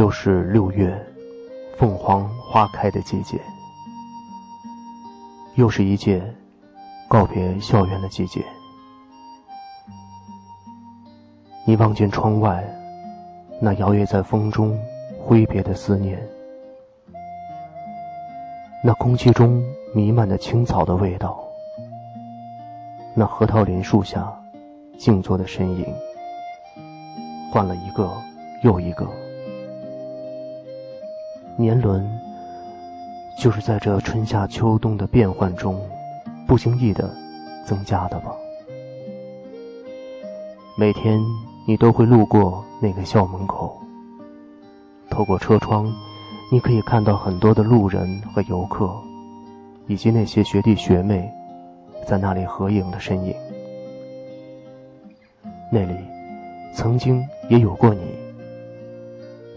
又是六月，凤凰花开的季节，又是一届告别校园的季节。你望见窗外那摇曳在风中挥别的思念，那空气中弥漫的青草的味道，那核桃林树下静坐的身影，换了一个又一个。年轮就是在这春夏秋冬的变换中，不经意的增加的吧。每天你都会路过那个校门口，透过车窗，你可以看到很多的路人和游客，以及那些学弟学妹在那里合影的身影。那里曾经也有过你，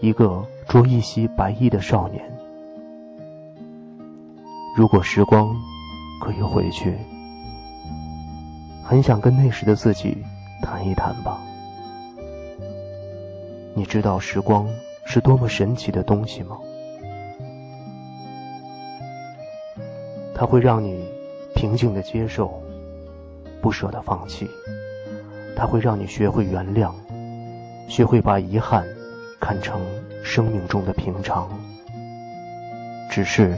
一个。着一袭白衣的少年，如果时光可以回去，很想跟那时的自己谈一谈吧。你知道时光是多么神奇的东西吗？它会让你平静的接受，不舍得放弃；它会让你学会原谅，学会把遗憾看成。生命中的平常，只是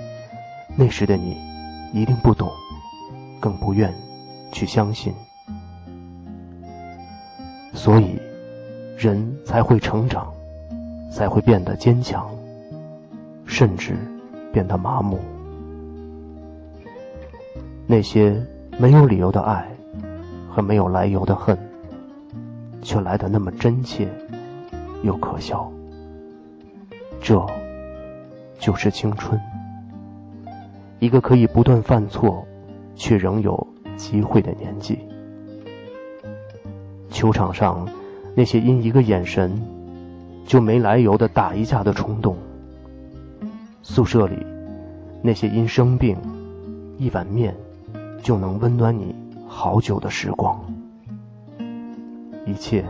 那时的你一定不懂，更不愿去相信，所以人才会成长，才会变得坚强，甚至变得麻木。那些没有理由的爱和没有来由的恨，却来得那么真切又可笑。这，就是青春。一个可以不断犯错，却仍有机会的年纪。球场上，那些因一个眼神就没来由的打一架的冲动；宿舍里，那些因生病一碗面就能温暖你好久的时光。一切，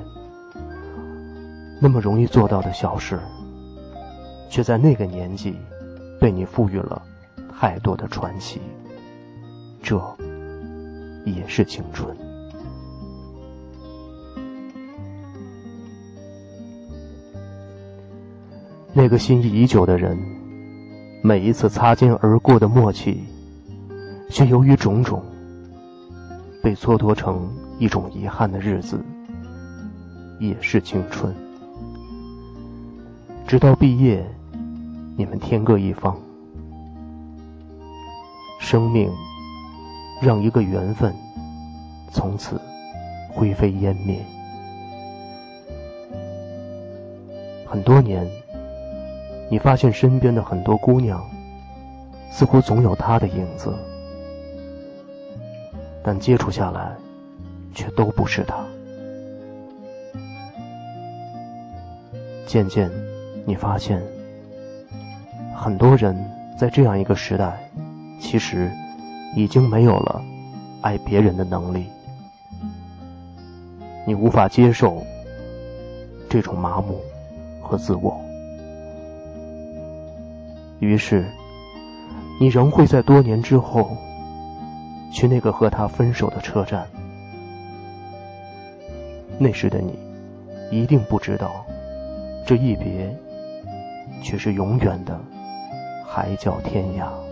那么容易做到的小事。却在那个年纪，被你赋予了太多的传奇。这，也是青春。那个心仪已久的人，每一次擦肩而过的默契，却由于种种，被蹉跎成一种遗憾的日子，也是青春。直到毕业。你们天各一方，生命让一个缘分从此灰飞烟灭。很多年，你发现身边的很多姑娘，似乎总有她的影子，但接触下来，却都不是她。渐渐，你发现。很多人在这样一个时代，其实已经没有了爱别人的能力。你无法接受这种麻木和自我，于是你仍会在多年之后去那个和他分手的车站。那时的你一定不知道，这一别却是永远的。海角天涯。